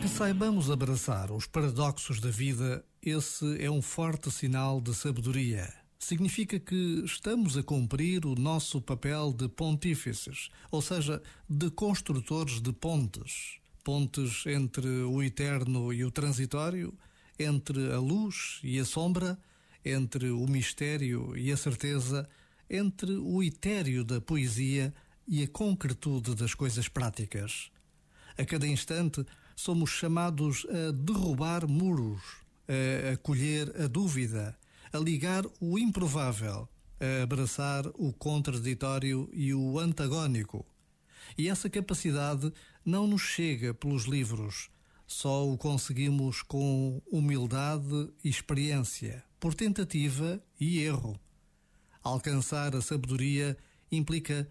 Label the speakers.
Speaker 1: Que saibamos abraçar os paradoxos da vida, esse é um forte sinal de sabedoria. Significa que estamos a cumprir o nosso papel de pontífices, ou seja, de construtores de pontes. Pontes entre o eterno e o transitório, entre a luz e a sombra, entre o mistério e a certeza, entre o etéreo da poesia e a concretude das coisas práticas. A cada instante somos chamados a derrubar muros, a acolher a dúvida, a ligar o improvável, a abraçar o contraditório e o antagónico. E essa capacidade não nos chega pelos livros, só o conseguimos com humildade e experiência, por tentativa e erro. Alcançar a sabedoria implica